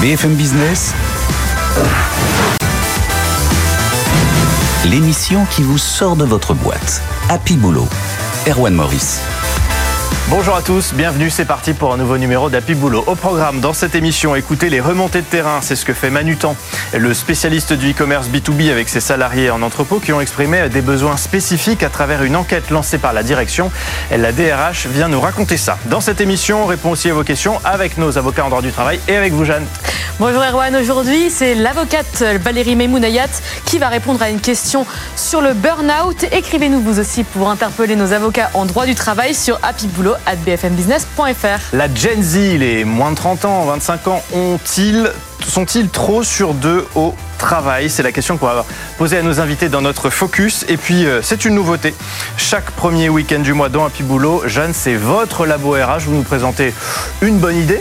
BFM Business, l'émission qui vous sort de votre boîte. Happy Boulot. Erwan Maurice. Bonjour à tous, bienvenue, c'est parti pour un nouveau numéro d'Happy Boulot. Au programme, dans cette émission, écoutez les remontées de terrain, c'est ce que fait Manutan, le spécialiste du e-commerce B2B avec ses salariés en entrepôt qui ont exprimé des besoins spécifiques à travers une enquête lancée par la direction. La DRH vient nous raconter ça. Dans cette émission, on répond aussi à vos questions avec nos avocats en droit du travail et avec vous Jeanne. Bonjour Erwan, aujourd'hui c'est l'avocate Valérie Memounayat qui va répondre à une question sur le burn-out. Écrivez-nous vous aussi pour interpeller nos avocats en droit du travail sur Happy Boulot at bfmbusiness.fr. La Gen Z, les moins de 30 ans, 25 ans, ont-ils, sont-ils trop sur deux au travail? C'est la question qu'on va poser à nos invités dans notre focus. Et puis, euh, c'est une nouveauté. Chaque premier week-end du mois dans Happy Boulot, Jeanne, c'est votre labo RH. Vous nous présentez une bonne idée.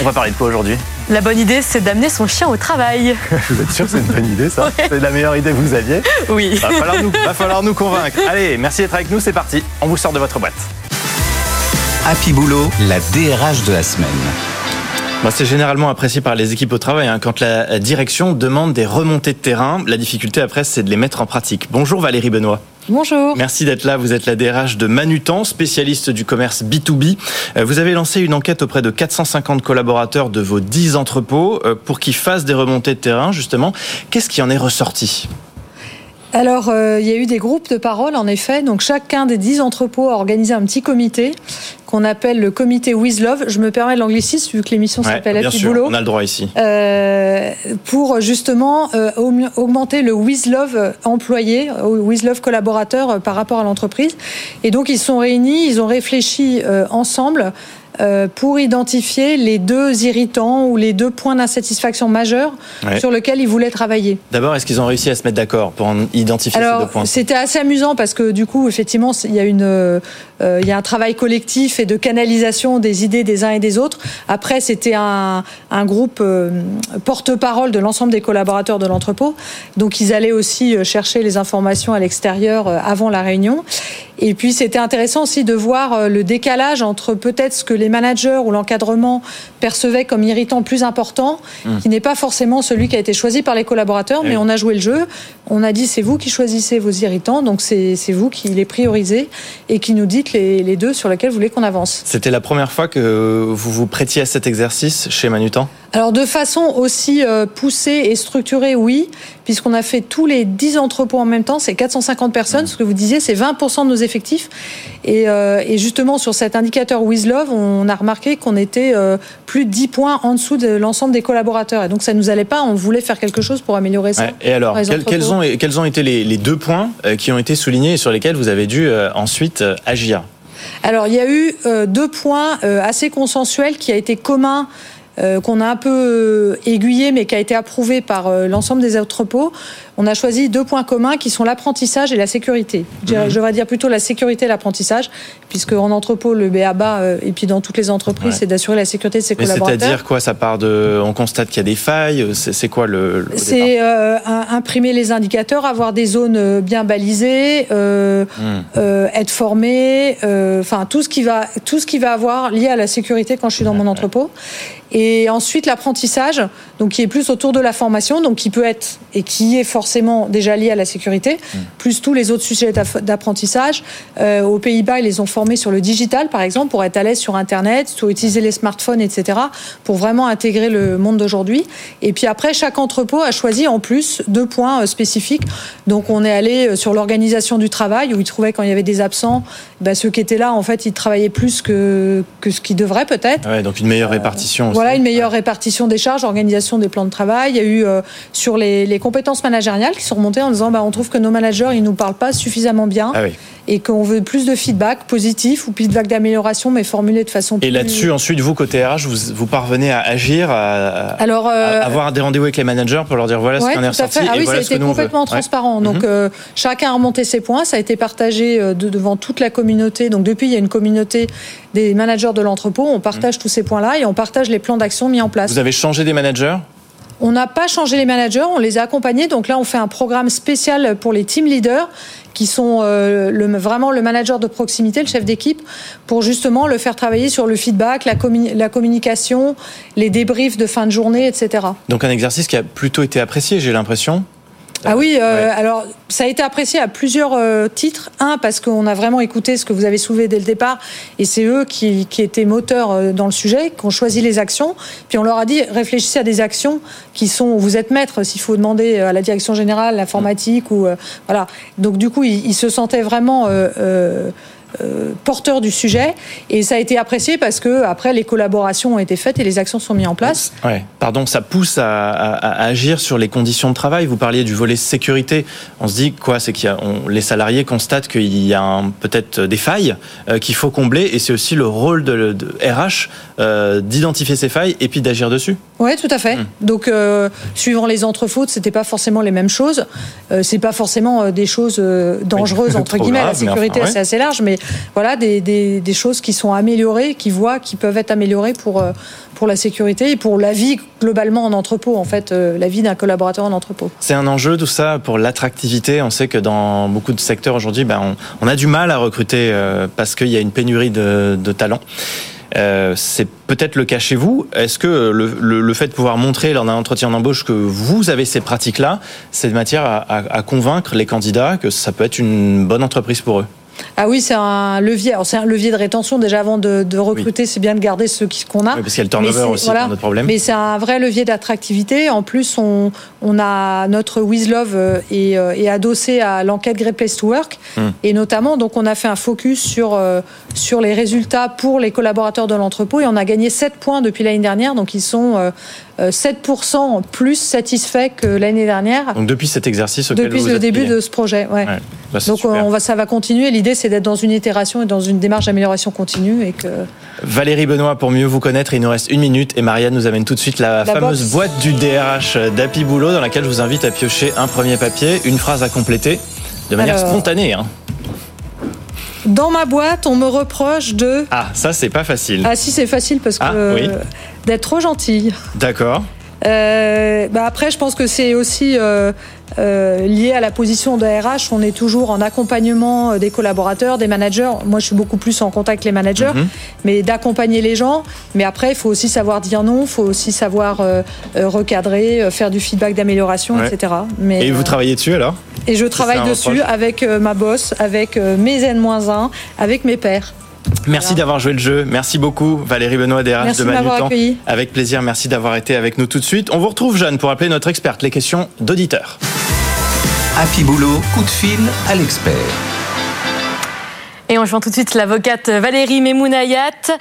On va parler de quoi aujourd'hui? La bonne idée, c'est d'amener son chien au travail. Vous êtes sûr que c'est une bonne idée, ça? Ouais. C'est la meilleure idée que vous aviez? Oui. Va falloir nous, va falloir nous convaincre. Allez, merci d'être avec nous, c'est parti. On vous sort de votre boîte. Happy Boulot, la DRH de la semaine. Moi, c'est généralement apprécié par les équipes au travail. hein. Quand la direction demande des remontées de terrain, la difficulté après, c'est de les mettre en pratique. Bonjour Valérie Benoît. Bonjour. Merci d'être là. Vous êtes la DRH de Manutan, spécialiste du commerce B2B. Euh, Vous avez lancé une enquête auprès de 450 collaborateurs de vos 10 entrepôts euh, pour qu'ils fassent des remontées de terrain, justement. Qu'est-ce qui en est ressorti? Alors, euh, il y a eu des groupes de parole, en effet. Donc, chacun des dix entrepôts a organisé un petit comité qu'on appelle le comité With Love. Je me permets de l'anglicisme, vu que l'émission Ouais, s'appelle Bien Happy Boulot. on a le droit ici. Euh, pour justement euh, aug- augmenter le With Love employé, euh, With Love collaborateur euh, par rapport à l'entreprise. Et donc, ils se sont réunis, ils ont réfléchi euh, ensemble pour identifier les deux irritants ou les deux points d'insatisfaction majeurs Ouais. sur lesquels ils voulaient travailler. D'abord, est-ce qu'ils ont réussi à se mettre d'accord pour en identifier ces deux Alors, points c'était assez amusant parce que du coup, effectivement, il y a une, euh, euh, il y a un travail collectif et de canalisation des idées des uns et des autres. Après, c'était un, un groupe euh, porte-parole de l'ensemble des collaborateurs de l'entrepôt. Donc, ils allaient aussi euh, chercher les informations à l'extérieur euh, avant la réunion. Et puis, c'était intéressant aussi de voir euh, le décalage entre peut-être ce que les managers ou l'encadrement percevaient comme irritant plus important, qui n'est pas forcément celui qui a été choisi par les collaborateurs, Oui. mais on a joué le jeu. On a dit c'est vous qui choisissez vos irritants, donc c'est c'est vous qui les priorisez et qui nous dites les, les deux sur lesquels vous voulez qu'on avance. C'était la première fois que vous vous prêtiez à cet exercice chez Manutan? Alors de façon aussi euh, poussée et structurée, oui, puisqu'on a fait tous les 10 entrepôts en même temps, c'est 450 personnes, ce que vous disiez, c'est 20% de nos effectifs. Et, euh, et justement sur cet indicateur With Love, on a remarqué qu'on était euh, plus de 10 points en dessous de l'ensemble des collaborateurs. Et donc ça nous allait pas, on voulait faire quelque chose pour améliorer ça. Ouais. Et alors, quels, ont, quels ont été les, les deux points qui ont été soulignés et sur lesquels vous avez dû euh, ensuite agir? Alors, il y a eu euh, deux points euh, assez consensuels qui a été commun, qu'on a un peu euh, aiguillé, mais qui a été approuvé par euh, l'ensemble des entrepôts. On a choisi deux points communs qui sont l'apprentissage et la sécurité. Je, dirais- je devrais dire plutôt la sécurité et l'apprentissage, puisque en entrepôt, le BABA, euh, et puis dans toutes les entreprises, Ouais. c'est d'assurer la sécurité de ses Mais collaborateurs. c'est-à-dire quoi? Ça part de. On constate qu'il y a des failles C'est c'est quoi le. C'est euh, imprimer les indicateurs, avoir des zones euh, bien balisées, euh, Hmm. euh, être formé, euh, enfin tout ce qui va tout ce qui va avoir lié à la sécurité quand je suis dans mon entrepôt. Et ensuite l'apprentissage, donc qui est plus autour de la formation, donc qui peut être et qui est forcément déjà lié à la sécurité, plus tous les autres sujets d'apprentissage. Euh, aux Pays-Bas, ils les ont formés sur le digital, par exemple, pour être à l'aise sur Internet, sur utiliser les smartphones, etc., pour vraiment intégrer le monde d'aujourd'hui. Et puis après, chaque entrepôt a choisi en plus deux points euh, spécifiques. Donc on est allé euh, sur l'organisation du travail, où ils trouvaient quand il y avait des absents, ben, ceux qui étaient là, en fait, ils travaillaient plus que, que ce qu'ils devraient peut-être. Ouais, donc une meilleure répartition aussi. Voilà, une meilleure répartition des charges, organisation des plans de travail. Il y a eu sur les, compétences managériales qui sont remontées en disant bah, on trouve que nos managers ils nous parlent pas suffisamment bien. Ah et qu'on veut plus de feedback positif ou feedback d'amélioration, mais formulé de façon plus... Et là-dessus, ensuite, vous, côté RH, vous, vous parvenez à agir, à, Alors, euh, avoir des rendez-vous avec les managers pour leur dire voilà ce qu'on est ressorti Ah oui, ça a été complètement transparent. Donc, mhm. euh, chacun a remonté ses points. Ça a été partagé euh, devant toute la communauté. Donc, depuis, il y a une communauté des managers de l'entrepôt. On partage mhm. tous ces points-là et on partage les plans d'action mis en place. Vous avez changé des managers? On n'a pas changé les managers, on les a accompagnés. Donc là, on fait un programme spécial pour les team leaders qui sont euh, le, vraiment le manager de proximité, le chef d'équipe, pour justement le faire travailler sur le feedback, la, la, communication, les débriefs de fin de journée, etc. Donc un exercice qui a plutôt été apprécié, j'ai l'impression. Ah oui, euh, alors ça a été apprécié à plusieurs euh, titres. Un, parce qu'on a vraiment écouté ce que vous avez soulevé dès le départ, et c'est eux qui, étaient moteurs euh, dans le sujet, qui ont choisi les actions. Puis on leur a dit, réfléchissez à des actions qui sont, vous êtes maître, s'il faut demander à la direction générale, l'informatique, ou voilà. Donc du coup, ils, se sentaient vraiment euh, porteur du sujet et ça a été apprécié parce que après les collaborations ont été faites et les actions sont mises en place. Ouais. Pardon, ça pousse à, agir sur les conditions de travail. Vous parliez du volet sécurité. Dit quoi C'est qu'il les salariés constatent qu'il y a peut-être des failles euh, qu'il faut combler et c'est aussi le rôle de, RH euh, d'identifier ces failles et puis d'agir dessus. Oui, tout à fait. Hum. Donc suivant les entrefautes, c'était pas forcément les mêmes choses. c'est pas forcément des choses dangereuses entre guillemets. la sécurité c'est assez large, mais voilà, des, choses qui sont améliorées, qui voient, qui peuvent être améliorées pour, euh, pour la sécurité et pour la vie globalement en entrepôt, en fait, euh, la vie d'un collaborateur en entrepôt. C'est un enjeu tout ça pour l'attractivité. On sait que dans beaucoup de secteurs aujourd'hui, ben, on, a du mal à recruter euh, parce qu'il y a une pénurie de, talents. c'est peut-être le cas chez vous. Est-ce que le, fait de pouvoir montrer lors d'un entretien d'embauche que vous avez ces pratiques-là, c'est de matière à, convaincre les candidats que ça peut être une bonne entreprise pour eux? Ah oui, c'est un levier. c'est un levier de rétention. Déjà, avant de, recruter, c'est bien de garder ceux qu'on a. Oui, parce qu'il y a le turnover aussi, voilà. notre problème. Mais c'est un vrai levier d'attractivité. En plus, on, on a notre Love euh, est, euh, est adossé à l'enquête Great Place to Work. Hmm. Et notamment, donc, on a fait un focus sur, euh, sur les résultats pour les collaborateurs de l'entrepôt. Et on a gagné 7 points depuis l'année dernière. Donc, ils sont 7% plus satisfaits que l'année dernière. Donc, depuis cet exercice Depuis le début de ce projet, ouais. Bah, donc, on va, ça va continuer. L'idée, c'est d'être dans une itération et dans une démarche d'amélioration continue. Et que... Valérie Benoît, pour mieux vous connaître, il nous reste une minute. Et Marianne nous amène tout de suite la, fameuse boîte du DRH d'Happy Boulot dans laquelle je vous invite à piocher un premier papier, une phrase à compléter de manière spontanée. Hein. Dans ma boîte, on me reproche de. Ah, ça, c'est pas facile. Ah, si, c'est facile parce que. Ah, d'être trop gentille. D'accord. Euh, bah après, je pense que c'est aussi euh, euh, lié à la position de RH. On est toujours en accompagnement des collaborateurs, des managers. Moi, je suis beaucoup plus en contact avec les managers, mhm. mais d'accompagner les gens. Mais après, il faut aussi savoir dire non, il faut aussi savoir recadrer, faire du feedback d'amélioration, etc. Mais, Et vous travaillez dessus alors? Et je travaille dessus avec ma boss, avec mes N-1, avec mes pairs. Merci d'avoir joué le jeu. Merci beaucoup, Valérie Benoît, DRH de Manutan. Avec plaisir, merci d'avoir été avec nous tout de suite. On vous retrouve, Jeanne, pour appeler notre experte, les questions d'auditeurs. Happy Boulot, coup de fil à l'expert. Et on joint tout de suite l'avocate Valérie Memounayat, euh,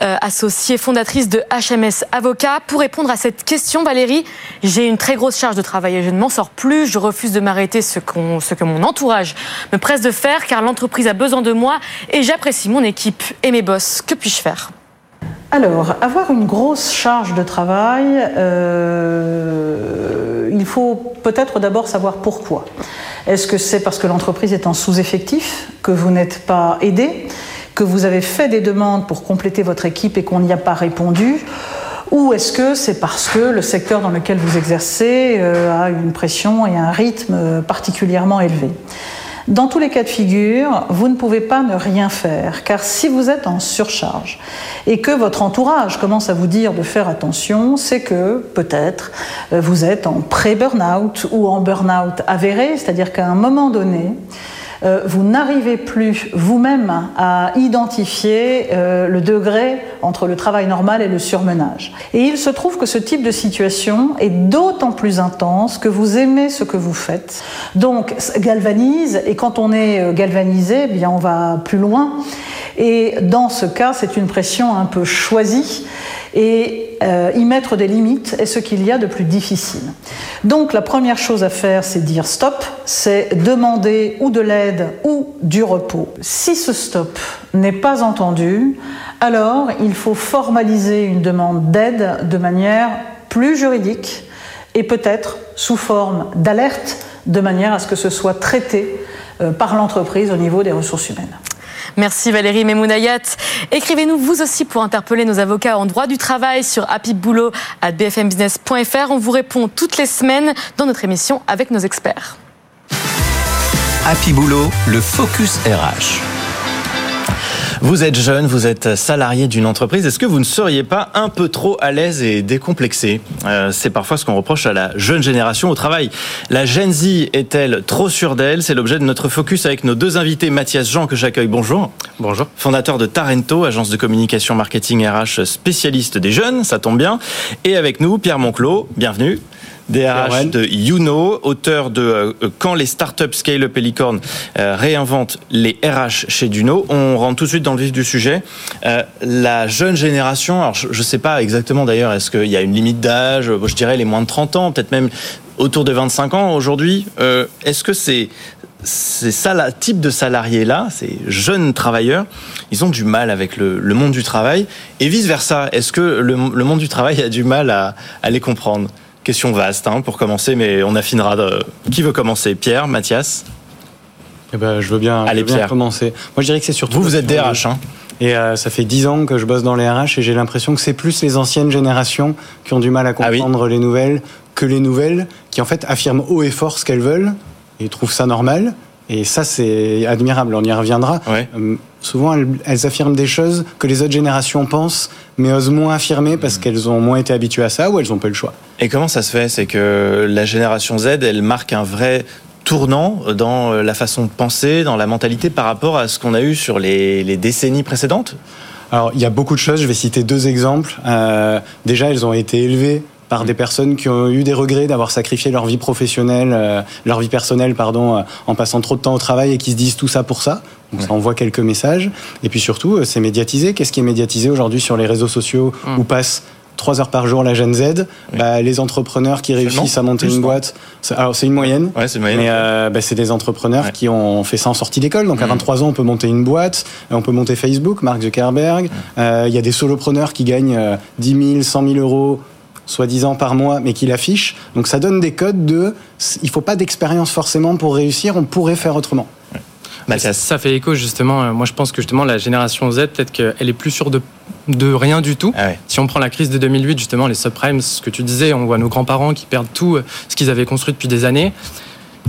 associée fondatrice de HMS Avocat. Pour répondre à cette question, Valérie, j'ai une très grosse charge de travail et je ne m'en sors plus. Je refuse de m'arrêter ce, ce que mon entourage me presse de faire car l'entreprise a besoin de moi et j'apprécie mon équipe et mes boss. Que puis-je faire? Alors, avoir une grosse charge de travail, euh, il faut peut-être d'abord savoir pourquoi. Est-ce que c'est parce que l'entreprise est en sous-effectif, que vous n'êtes pas aidé, que vous avez fait des demandes pour compléter votre équipe et qu'on n'y a pas répondu ou est-ce que c'est parce que le secteur dans lequel vous exercez euh, a une pression et un rythme particulièrement élevé? Dans tous les cas de figure, vous ne pouvez pas ne rien faire, car si vous êtes en surcharge et que votre entourage commence à vous dire de faire attention, c'est que peut-être euh, vous êtes en pré-burnout ou en burn-out avéré, c'est-à-dire qu'à un moment donné, euh, vous n'arrivez plus vous-même à identifier euh, le degré entre le travail normal et le surmenage. Et il se trouve que ce type de situation est d'autant plus intense que vous aimez ce que vous faites. Donc, galvanise, et quand on est euh, galvanisé, eh bien on va plus loin. Et dans ce cas, c'est une pression un peu choisie Et euh, y mettre des limites est ce qu'il y a de plus difficile. Donc la première chose à faire, c'est dire stop, c'est demander ou de l'aide ou du repos. Si ce stop n'est pas entendu, alors il faut formaliser une demande d'aide de manière plus juridique et peut-être sous forme d'alerte de manière à ce que ce soit traité euh, par l'entreprise au niveau des ressources humaines. Merci Valérie Memounayat. Écrivez-nous vous aussi pour interpeller nos avocats en droit du travail sur happyboulot@bfmbusiness.fr. On vous répond toutes les semaines dans notre émission avec nos experts. Happy Boulot, le focus RH. Vous êtes jeune, vous êtes salarié d'une entreprise. Est-ce que vous ne seriez pas un peu trop à l'aise et décomplexé euh, C'est parfois ce qu'on reproche à la jeune génération au travail. La Gen Z est-elle trop sûre d'elle? C'est l'objet de notre focus avec nos deux invités. Mathias Jean, que j'accueille. Bonjour. Bonjour. Fondateur de Tarento, agence de communication marketing RH spécialiste des jeunes. Ça tombe bien. Et avec nous, Pierre Monclos. Bienvenue. DRH de Youno, auteur de euh, Quand les startups scale-up et licorne euh, réinventent les RH chez Duno. On rentre tout de suite dans le vif du sujet. Euh, la jeune génération, alors je ne sais pas exactement d'ailleurs, est-ce qu'il y a une limite d'âge Je dirais les moins de 30 ans, peut-être même autour de 25 ans aujourd'hui. est-ce que c'est ces types de salariés-là, ces jeunes travailleurs, ils ont du mal avec le, monde du travail et vice-versa. Est-ce que le, monde du travail a du mal à les comprendre? Question vaste hein, pour commencer, mais on affinera. De... Qui veut commencer? Pierre, Mathias? Eh ben, Je veux bien, Allez, Pierre. commencer. Moi, je dirais que c'est surtout. Vous, vous êtes DRH. Hein et euh, ça fait dix ans que je bosse dans les RH et j'ai l'impression que c'est plus les anciennes générations qui ont du mal à ah comprendre les nouvelles que les nouvelles qui en fait affirment haut et fort ce qu'elles veulent et trouvent ça normal. Et ça, c'est admirable, on y reviendra. Euh, souvent, elles, affirment des choses que les autres générations pensent, mais osent moins affirmer parce mmh. qu'elles ont moins été habituées à ça ou elles n'ont pas le choix. Et comment ça se fait? C'est que la génération Z, elle marque un vrai tournant dans la façon de penser, dans la mentalité par rapport à ce qu'on a eu sur les, décennies précédentes? Alors, il y a beaucoup de choses. Je vais citer deux exemples. Euh, déjà, elles ont été élevées par des personnes qui ont eu des regrets d'avoir sacrifié leur vie professionnelle, euh, leur vie personnelle, pardon, euh, en passant trop de temps au travail et qui se disent tout ça pour ça. Donc ça envoie quelques messages. Et puis surtout, euh, c'est médiatisé. Qu'est-ce qui est médiatisé aujourd'hui sur les réseaux sociaux mm. où passe trois heures par jour la Gen Z, bah, les entrepreneurs qui réussissent à monter une boîte. Alors c'est une moyenne, ouais, c'est moyenne. Mais bah, c'est des entrepreneurs qui ont fait ça en sortie d'école. Donc à 23 mm. ans, on peut monter une boîte, on peut monter Facebook, Mark Zuckerberg. Il y a des solopreneurs qui gagnent 10 000, 100 000 euros soi-disant par mois, mais qui l'affiche. Donc ça donne des codes de il faut pas d'expérience forcément pour réussir, on pourrait faire autrement. Ça fait écho justement. Euh, moi, je pense que justement la génération Z, peut-être qu'elle est plus sûre de, de rien du tout. Ah si on prend la crise de 2008, justement les subprimes, ce que tu disais, on voit nos grands-parents qui perdent tout euh, ce qu'ils avaient construit depuis des années.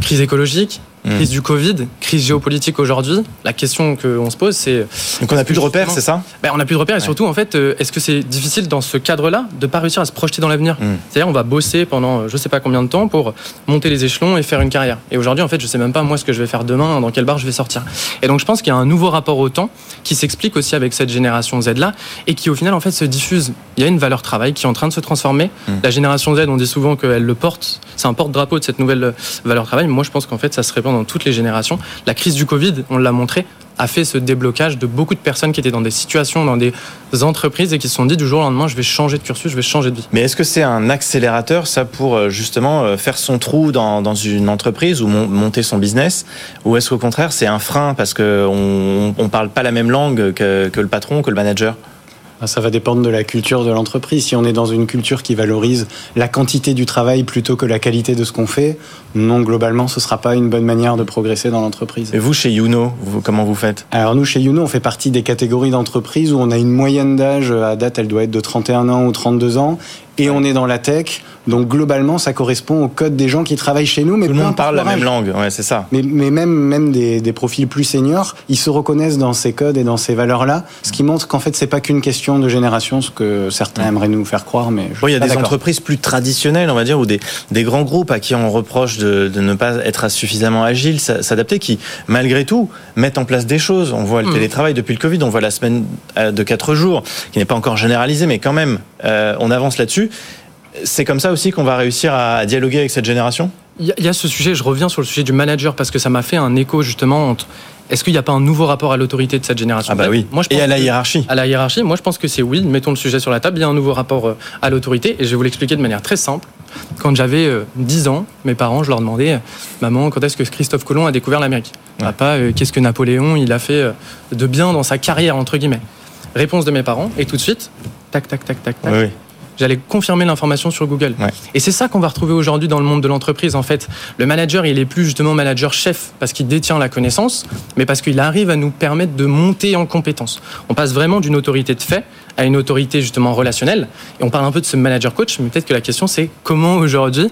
Crise écologique. Crise du Covid, crise géopolitique aujourd'hui. La question qu'on se pose, c'est. Donc on n'a plus de repères, c'est ça? Ben, On n'a plus de repères et surtout, en fait, euh, est-ce que c'est difficile dans ce cadre-là de ne pas réussir à se projeter dans l'avenir? Hmm. C'est-à-dire, on va bosser pendant euh, je ne sais pas combien de temps pour monter les échelons et faire une carrière. Et aujourd'hui, en fait, je ne sais même pas moi ce que je vais faire demain, dans quel bar je vais sortir. Et donc, je pense qu'il y a un nouveau rapport au temps qui s'explique aussi avec cette génération Z-là et qui, au final, en fait, se diffuse. Il y a une valeur travail qui est en train de se transformer. Hmm. La génération Z, on dit souvent qu'elle le porte, c'est un porte-drapeau de cette nouvelle valeur travail. Moi, je pense qu'en fait, ça se répand dans toutes les générations. La crise du Covid, on l'a montré, a fait ce déblocage de beaucoup de personnes qui étaient dans des situations, dans des entreprises et qui se sont dit du jour au lendemain, je vais changer de cursus, je vais changer de vie. Mais est-ce que c'est un accélérateur, ça, pour euh, justement euh, faire son trou dans, une entreprise ou monter son business? Ou est-ce qu'au contraire, c'est un frein parce qu'on ne parle pas la même langue que le patron, que le manager? Ça va dépendre de la culture de l'entreprise. Si on est dans une culture qui valorise la quantité du travail plutôt que la qualité de ce qu'on fait, non, globalement, ce ne sera pas une bonne manière de progresser dans l'entreprise. Et vous, chez Youno, comment vous faites? Alors nous, chez Youno, on fait partie des catégories d'entreprises où on a une moyenne d'âge, à date, elle doit être de 31 ans ou 32 ans, et on est dans la tech. Donc globalement, ça correspond au code des gens qui travaillent chez nous. Mais Tout le monde parle la même langue, ouais, c'est ça. Mais, mais, même, même des, des, profils plus seniors, ils se reconnaissent dans ces codes et dans ces valeurs-là, ce qui montre qu'en fait, c'est pas qu'une question de génération, ce que certains aimeraient nous faire croire. Mais il y a des entreprises plus traditionnelles, on va dire, ou des, des grands groupes à qui on reproche de, de ne pas être suffisamment agile, s'adapter, qui malgré tout mettent en place des choses. On voit le mmh. télétravail depuis le Covid, on voit la semaine euh, de 4 jours, qui n'est pas encore généralisée, mais quand même, euh, on avance là-dessus. C'est comme ça aussi qu'on va réussir à dialoguer avec cette génération? Il y, a ce sujet, je reviens sur le sujet du manager parce que ça m'a fait un écho justement entre est-ce qu'il n'y a pas un nouveau rapport à l'autorité de cette génération? Ah bah Z oui. Moi, je Et pense à la que- hiérarchie. À la hiérarchie, moi je pense que c'est oui. Mettons le sujet sur la table. Il y a un nouveau rapport euh, à l'autorité et je vais vous l'expliquer de manière très simple. Quand j'avais euh, 10 ans, mes parents, je leur demandais, euh, maman, quand est-ce que Christophe Colomb a découvert l'Amérique? Papa, euh, qu'est-ce que Napoléon il a fait euh, de bien dans sa carrière entre guillemets? Réponse de mes parents et tout de suite, tac tac tac tac tac. Oui. J'allais confirmer l'information sur Google. Ouais. Et c'est ça qu'on va retrouver aujourd'hui dans le monde de l'entreprise. En fait, le manager, il est plus justement manager chef parce qu'il détient la connaissance, mais parce qu'il arrive à nous permettre de monter en compétences. On passe vraiment d'une autorité de fait à une autorité justement relationnelle. Et on parle un peu de ce manager coach, mais peut-être que la question c'est comment aujourd'hui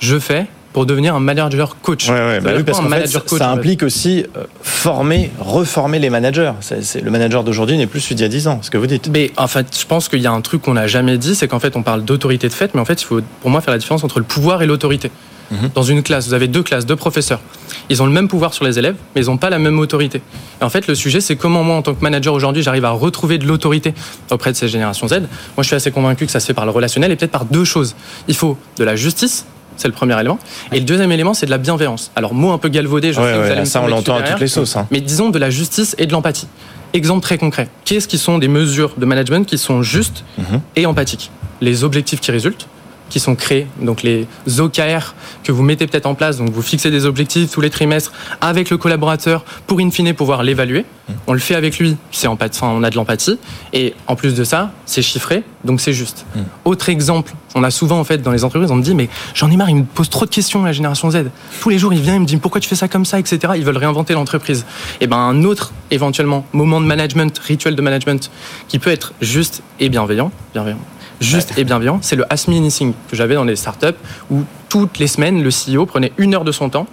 je fais pour devenir un manager coach. Ouais, bah oui, parce qu'en fait, ça, en fait implique aussi euh, former, reformer les managers. C'est, le manager d'aujourd'hui n'est plus celui d'il y a 10 ans, ce que vous dites. Mais en fait, je pense qu'il y a un truc qu'on n'a jamais dit, c'est qu'en fait, on parle d'autorité de fait, mais en fait, il faut pour moi faire la différence entre le pouvoir et l'autorité. Mhm. Dans une classe, vous avez deux classes, deux professeurs. Ils ont le même pouvoir sur les élèves, mais ils n'ont pas la même autorité. Et en fait, le sujet, c'est comment moi, en tant que manager aujourd'hui, j'arrive à retrouver de l'autorité auprès de ces générations Z. Moi, je suis assez convaincu que ça se fait par le relationnel et peut-être par deux choses. Il faut de la justice. C'est le premier élément. Et le deuxième élément, c'est de la bienveillance. Alors, mot un peu galvaudé, je Ouais, sais que vous me ça, on l'entend à toutes les sauces. hein. Mais disons de la justice et de l'empathie. Exemple très concret. Qu'est-ce qui sont des mesures de management qui sont justes Mhm. et empathiques? Les objectifs qui résultent, qui sont créés, donc les OKR que vous mettez peut-être en place, donc vous fixez des objectifs tous les trimestres avec le collaborateur pour in fine pouvoir l'évaluer. On le fait avec lui, c'est on a de l'empathie. Et en plus de ça, c'est chiffré, donc c'est juste. Autre exemple, on a souvent en fait dans les entreprises, on me dit mais j'en ai marre, il me pose trop de questions la génération Z. Tous les jours, il vient, il me dit pourquoi tu fais ça comme ça, etc. Ils veulent réinventer l'entreprise. Et ben un autre éventuellement moment de management, rituel de management qui peut être juste et bienveillant, bienveillant. Juste et bienveillant, c'est le Ask Me Anything que j'avais dans les startups où toutes les semaines, le CEO prenait une heure de son temps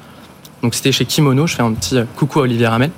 donc c'était chez Kimono, je fais un petit euh, coucou à Olivier Ramel,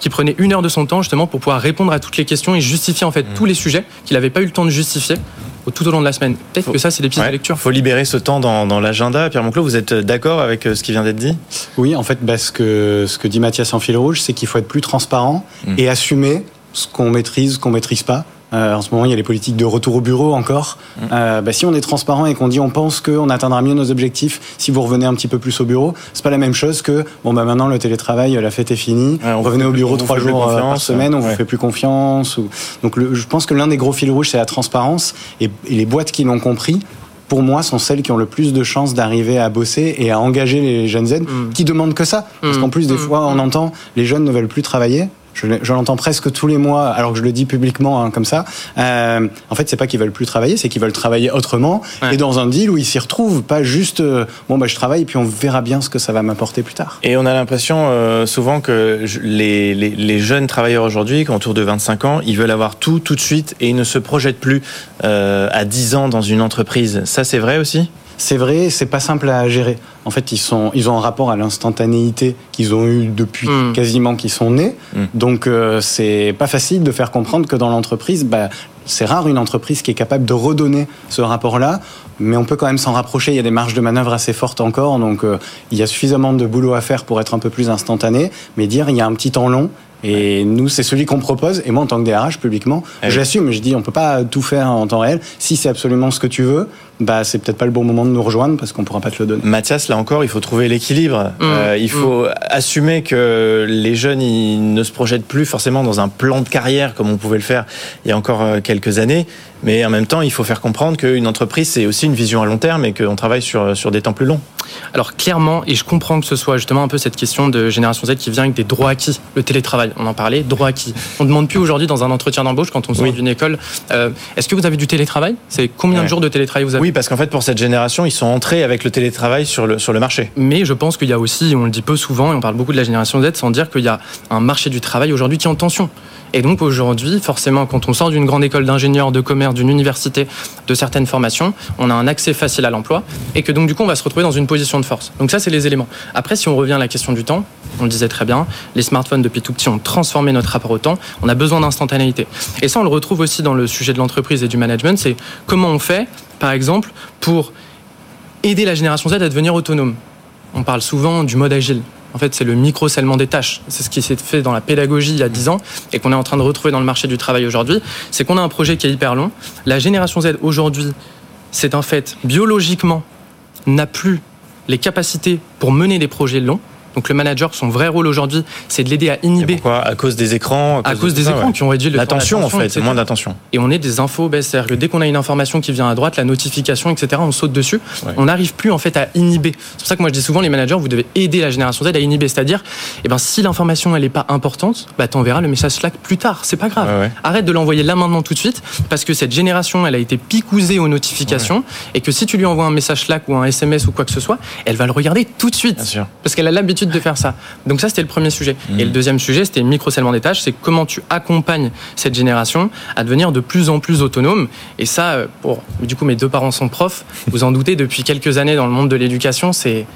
qui prenait une heure de son temps justement pour pouvoir répondre à toutes les questions et justifier en fait tous les sujets qu'il n'avait pas eu le temps de justifier au- tout au long de la semaine. Peut-être Faut- que ça c'est des pistes Ouais, de lecture. faut libérer ce temps dans, dans l'agenda. Pierre Monclos, vous êtes d'accord avec euh, ce qui vient d'être dit? Oui, en fait, bah, ce, que, ce que dit Mathias en fil rouge, c'est qu'il faut être plus transparent Mm. et assumer ce qu'on maîtrise, ce qu'on maîtrise pas. Euh, en ce moment, il y a les politiques de retour au bureau encore. Euh, bah, si on est transparent et qu'on dit on pense qu'on atteindra mieux nos objectifs si vous revenez un petit peu plus au bureau, c'est pas la même chose que bon bah maintenant le télétravail, la fête est finie, Ouais, on revenez au bureau trois jours euh, par semaine, on ouais. vous fait plus confiance. Ou... Donc le- je pense que l'un des gros fils rouges c'est la transparence et, et les boîtes qui l'ont compris. Pour moi, sont celles qui ont le plus de chances d'arriver à bosser et à engager les jeunes Z Mm. qui demandent que ça. Parce Mm. qu'en plus, des Mm. fois, on entend les jeunes ne veulent plus travailler. Je, l'entends presque tous les mois, alors que je le dis publiquement hein, comme ça. Euh, en fait, c'est pas qu'ils veulent plus travailler, c'est qu'ils veulent travailler autrement Ouais. et dans un deal où ils s'y retrouvent, pas juste euh, bon bah je travaille puis on verra bien ce que ça va m'apporter plus tard. Et on a l'impression euh, souvent que les, les, les jeunes travailleurs aujourd'hui, qui ont autour de 25 ans, ils veulent avoir tout tout de suite et ils ne se projettent plus à 10 ans dans une entreprise. Ça, c'est vrai aussi? C'est vrai, c'est pas simple à gérer. En fait, ils sont, ils ont un rapport à l'instantanéité qu'ils ont eu depuis Mm. quasiment qu'ils sont nés. Mm. Donc, euh, c'est pas facile de faire comprendre que dans l'entreprise, bah, c'est rare une entreprise qui est capable de redonner ce rapport-là, mais on peut quand même s'en rapprocher. Il y a des marges de manœuvre assez fortes encore, donc euh, il y a suffisamment de boulot à faire pour être un peu plus instantané, mais dire il y a un petit temps long. Et nous, c'est celui qu'on propose. Et moi, en tant que DRH, publiquement, oui. j'assume. Je dis, on peut pas tout faire en temps réel. Si c'est absolument ce que tu veux, bah, c'est peut-être pas le bon moment de nous rejoindre parce qu'on pourra pas te le donner. Mathias, là encore, il faut trouver l'équilibre. Mm. Euh, il faut assumer que les jeunes ils ne se projettent plus forcément dans un plan de carrière comme on pouvait le faire il y a encore euh, quelques années. Mais en même temps, il faut faire comprendre qu'une entreprise, c'est aussi une vision à long terme et qu'on travaille sur, sur des temps plus longs. Alors clairement, et je comprends que ce soit justement un peu cette question de génération Z qui vient avec des droits acquis, le télétravail, on en parlait, droits acquis. On ne demande plus aujourd'hui dans un entretien d'embauche quand on sort Oui. d'une école, euh, est-ce que vous avez du télétravail? C'est combien Ouais. de jours de télétravail vous avez? Oui, parce qu'en fait, pour cette génération, ils sont entrés avec le télétravail sur le, sur le marché. Mais je pense qu'il y a aussi, on le dit peu souvent, et on parle beaucoup de la génération Z, sans dire qu'il y a un marché du travail aujourd'hui qui est en tension. Et donc aujourd'hui, forcément, quand on sort d'une grande école d'ingénieur, de commerce, d'une université, de certaines formations, on a un accès facile à l'emploi, et que donc du coup, on va se retrouver dans une position de force. Donc ça, c'est les éléments. Après, si on revient à la question du temps, on le disait très bien, les smartphones depuis tout petit ont transformé notre rapport au temps. On a besoin d'instantanéité. Et ça, on le retrouve aussi dans le sujet de l'entreprise et du management. C'est comment on fait, par exemple, pour aider la génération Z à devenir autonome. On parle souvent du mode agile. En fait, c'est le micro-scellement des tâches. C'est ce qui s'est fait dans la pédagogie il y a 10 ans et qu'on est en train de retrouver dans le marché du travail aujourd'hui. C'est qu'on a un projet qui est hyper long. La génération Z aujourd'hui, c'est un fait, biologiquement, n'a plus les capacités pour mener des projets longs. Donc le manager, son vrai rôle aujourd'hui, c'est de l'aider à inhiber. pourquoi? À cause des écrans À cause, des écrans qui ont réduit le L'attention, en fait, c'est moins d'attention. Et on est des infos, ben, c'est-à-dire que dès qu'on a une information qui vient à droite, la notification, etc., on saute dessus. On n'arrive plus en fait à inhiber. C'est pour ça que moi je dis souvent, les managers, vous devez aider la génération Z à inhiber, c'est-à-dire, eh ben, si l'information elle est pas importante, bah t'enverras le message Slack plus tard. C'est pas grave. Arrête de l'envoyer là maintenant tout de suite, parce que cette génération, elle a été picousée aux notifications, et que si tu lui envoies un message Slack ou un SMS ou quoi que ce soit, elle va le regarder tout de suite, parce qu'elle a l'habitude de faire ça. Donc ça, c'était le premier sujet. Et le deuxième sujet, c'était le micro-scellement des tâches, c'est comment tu accompagnes cette génération à devenir de plus en plus autonome. Et ça, euh, pour du coup, mes deux parents sont profs. Vous en doutez, depuis quelques années dans le monde de l'éducation, c'est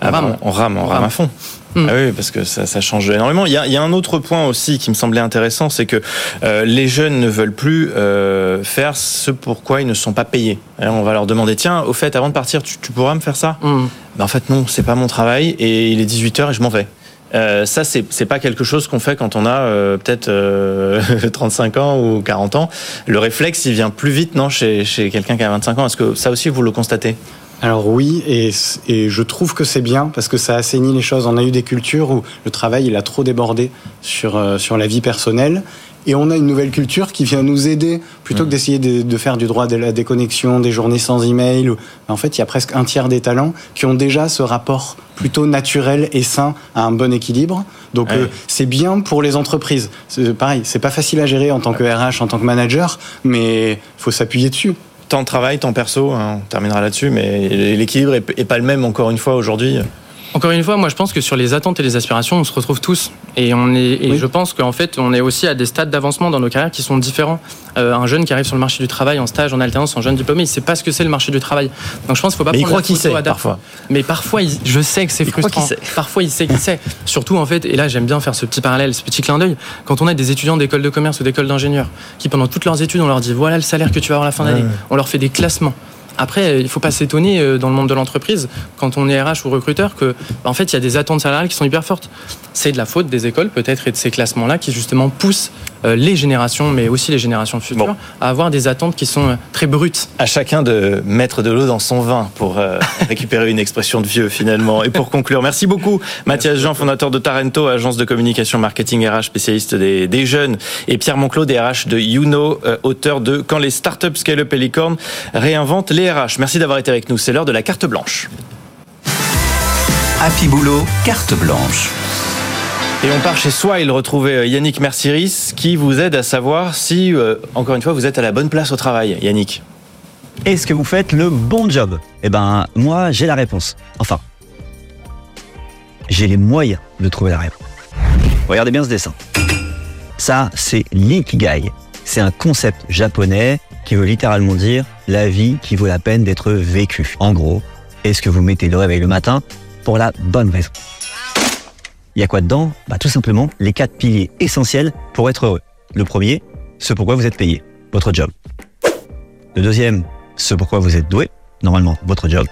on, rame. on rame, on rame à fond. Hmm. Ah oui, parce que ça, ça, change énormément. Il y, a, il y, a, un autre point aussi qui me semblait intéressant, c'est que euh, les jeunes ne veulent plus euh, faire ce pourquoi ils ne sont pas payés. Alors on va leur demander, tiens, au fait, avant de partir, tu, tu pourras me faire ça? Hmm. ben, En fait, non, c'est pas mon travail et il est 18h et je m'en vais. Euh, ça, c'est pas quelque chose qu'on fait quand on a euh, peut-être euh, 35 ans ou 40 ans. Le réflexe, il vient plus vite, non, chez, chez quelqu'un qui a 25 ans. Est-ce que ça aussi, vous le constatez? Alors oui, et, et, je trouve que c'est bien parce que ça assainit les choses. On a eu des cultures où le travail il a trop débordé sur euh, sur la vie personnelle. Et on a une nouvelle culture qui vient nous aider plutôt que mmh. d'essayer de, de, faire du droit de la déconnexion, des journées sans email. En fait, il y a presque un tiers des talents qui ont déjà ce rapport plutôt naturel et sain à un bon équilibre. Donc euh, c'est bien pour les entreprises. Pareil, c'est pas facile à gérer en tant que RH, en tant que manager, mais faut s'appuyer dessus temps de travail, temps perso, hein, on terminera là-dessus, mais l'équilibre est, pas le même encore une fois aujourd'hui. Encore une fois, moi je pense que sur les attentes et les aspirations, on se retrouve tous. Et, on est, et je pense qu'en fait, on est aussi à des stades d'avancement dans nos carrières qui sont différents. Euh, un jeune qui arrive sur le marché du travail en stage, en alternance, en jeune diplômé, il ne sait pas ce que c'est le marché du travail. Donc je pense qu'il ne faut pas Mais prendre il croit qu'il sait, parfois. Mais parfois, je sais que c'est frustrant. Parfois, il sait qu'il sait. Surtout, en fait, et là j'aime bien faire ce petit parallèle, ce petit clin d'œil, quand on a des étudiants d'école de commerce ou d'école d'ingénieur qui, pendant toutes leurs études, on leur dit voilà le salaire que tu vas avoir à la fin d'année. On leur fait des classements. Après, il ne faut pas s'étonner euh, dans le monde de l'entreprise, quand on est RH ou recruteur, que bah, en fait, il y a des attentes salariales qui sont hyper fortes. C'est de la faute des écoles, peut-être, et de ces classements-là qui justement poussent euh, les générations, mais aussi les générations futures, à avoir des attentes qui sont euh, très brutes. À chacun de mettre de l'eau dans son vin pour récupérer une expression de vieux finalement. Et pour conclure, merci beaucoup Mathias Jean, fondateur de Tarento, agence de communication marketing RH spécialiste des, des jeunes, et Pierre Monclos, des RH de Youno, auteur de Quand les startups scale-up et licorne réinventent les RH. Merci d'avoir été avec nous. C'est l'heure de la carte blanche. Happy Boulot, carte blanche. Et on part chez Swile retrouver euh, Yannick Merciris qui vous aide à savoir si, euh, encore une fois, vous êtes à la bonne place au travail. Yannick. Est-ce que vous faites le bon job? Eh ben, moi, j'ai la réponse. Enfin, j'ai les moyens de trouver la réponse. Regardez bien ce dessin. Ça, c'est l'ikigai. C'est un concept japonais qui veut littéralement dire la vie qui vaut la peine d'être vécue. En gros, est-ce que vous mettez le réveil le matin pour la bonne raison? Il y a quoi dedans? Bah tout simplement les quatre piliers essentiels pour être heureux. Le premier, ce pourquoi vous êtes payé, votre job. Le deuxième, ce pourquoi vous êtes doué, normalement votre job.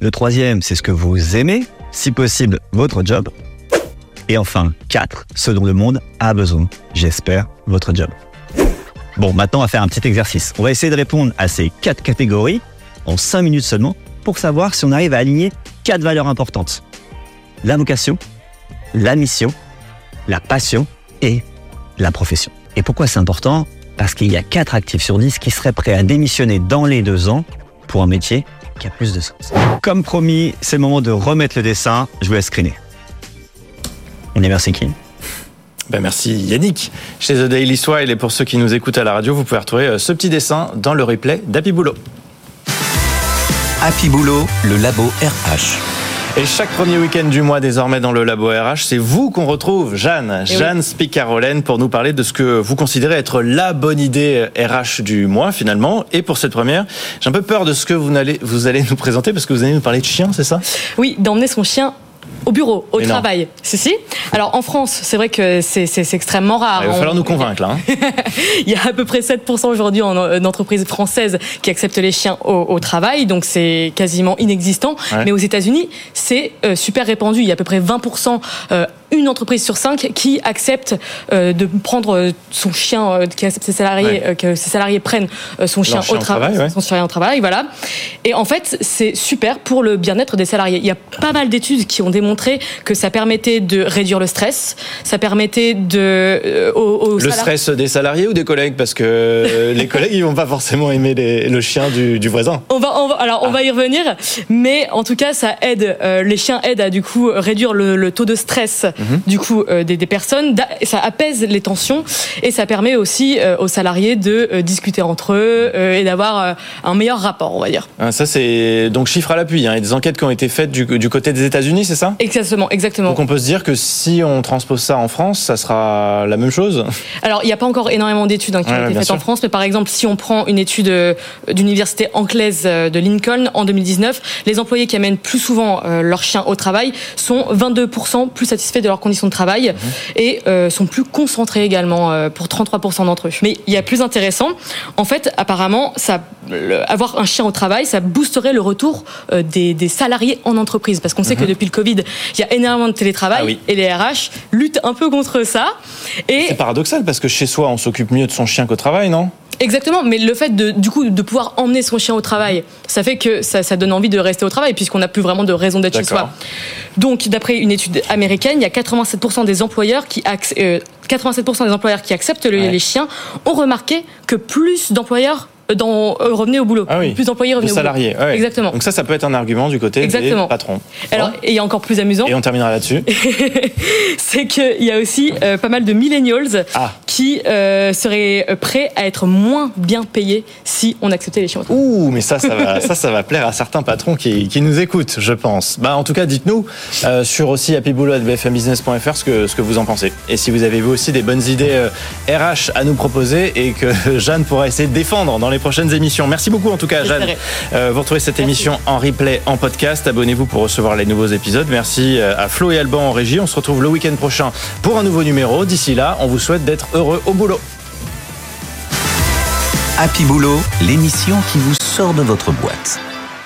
Le troisième, c'est ce que vous aimez, si possible votre job. Et enfin, quatre, ce dont le monde a besoin, j'espère, votre job. Bon, maintenant, on va faire un petit exercice. On va essayer de répondre à ces quatre catégories en cinq minutes seulement pour savoir si on arrive à aligner quatre valeurs importantes. La vocation, la mission, la passion et la profession. Et pourquoi c'est important? Parce qu'il y a quatre actifs sur 10 qui seraient prêts à démissionner dans les deux ans pour un métier qui a plus de sens. Comme promis, c'est le moment de remettre le dessin. Je vous laisse screener. On est merci qui ben merci Yannick. Chez The Daily Swile et pour ceux qui nous écoutent à la radio, vous pouvez retrouver euh, ce petit dessin dans le replay d'Happy Boulot. Happy Boulot, le labo RH. Et chaque premier week-end du mois, désormais dans le Labo RH, c'est vous qu'on retrouve, Jeanne, Et eh Jeanne oui. pour nous parler de ce que vous considérez être la bonne idée RH du mois, finalement. Et pour cette première, j'ai un peu peur de ce que vous allez, vous allez nous présenter, parce que vous allez nous parler de chien, c'est ça? Oui, d'emmener son chien au bureau, au travail. Si, si. Alors en France, c'est vrai que c'est extrêmement rare. Il va falloir nous convaincre là. Hein. Il y a à peu près 7% aujourd'hui en, en entreprise française qui acceptent les chiens au, au travail, donc c'est quasiment inexistant. Ouais. Mais aux États-Unis, c'est euh, super répandu. Il y a à peu près 20% euh, une entreprise sur cinq qui accepte euh, de prendre son chien, euh, qui accepte ses salariés, ouais. euh, que ses salariers prennent son chien, chien, au, tra au travail, ouais. son chien au travail, voilà. Et en fait, c'est super pour le bien-être des salariés. Il y a pas mal d'études qui ont démontré que ça permettait de réduire le stress, ça permettait de euh, aux, le stress des salariés ou des collègues? Parce que les collègues ils vont pas forcément aimer le chien du, du, voisin. On va, on va alors on va y revenir, mais en tout cas ça aide euh, les chiens aident à du coup réduire le, le taux de stress mhm. du coup euh, des, des, personnes, ça apaise les tensions et ça permet aussi aux salariés de discuter entre eux et d'avoir un meilleur rapport, on va dire. Ah, ça c'est donc chiffre à l'appui. Hein. Il y a des enquêtes qui ont été faites du, du côté des États-Unis, c'est ça? Exactement, exactement. Donc on peut se dire que si on transpose ça en France, ça sera la même chose? Alors il n'y a pas encore énormément d'études hein, qui ont été faites en France, mais par exemple si on prend une étude euh, d'université anglaise euh, de Lincoln en 2019, les employés qui amènent plus souvent euh, leur chien au travail sont 22% plus satisfaits de leurs conditions de travail mhm. et sont plus concentrés également pour 33% d'entre eux. Mais il y a plus intéressant, en fait apparemment ça avoir un chien au travail, ça boosterait le retour euh, des, salariés en entreprise. Parce qu'on sait que mhm. depuis le Covid, il y a énormément de télétravail ah et les RH luttent un peu contre ça. Et... C'est paradoxal parce que chez soi, on s'occupe mieux de son chien qu'au travail, non? Exactement, mais le fait de, du coup de pouvoir emmener son chien au travail, ça fait que ça, donne envie de rester au travail puisqu'on n'a plus vraiment de raison d'être chez soi. Donc, d'après une étude américaine, il y a 87% des employeurs qui 87% euh, des employeurs qui acceptent les chiens ont remarqué que plus d'employeurs dans, euh, revenez au boulot. Ah plus d'employés revenaient au salariés. boulot. Exactement. Donc ça, ça peut être un argument du côté Exactement. des patrons. Alors, et il y a encore plus amusant. Et on terminera là-dessus. c'est qu'il y a aussi euh, pas mal de millennials ah. qui euh, seraient prêts à être moins bien payés si on acceptait les chiens. Ouh, mais ça, ça va, ça, ça va plaire à certains patrons qui, qui nous écoutent, je pense. Bah, en tout cas, dites-nous sur aussi happyboulot.bfmbusiness.fr ce que, ce que vous en pensez. Et si vous avez vous aussi des bonnes idées RH à nous proposer et que Jeanne pourra essayer de défendre dans les prochaines émissions. Merci beaucoup en tout cas, Jeanne. Euh, vous retrouvez cette émission en replay, en podcast. Abonnez-vous pour recevoir les nouveaux épisodes. Merci euh, à Flo et Alban en régie. On se retrouve le week-end prochain pour un nouveau numéro. D'ici là, on vous souhaite d'être heureux au boulot. Happy Boulot, l'émission qui vous sort de votre boîte.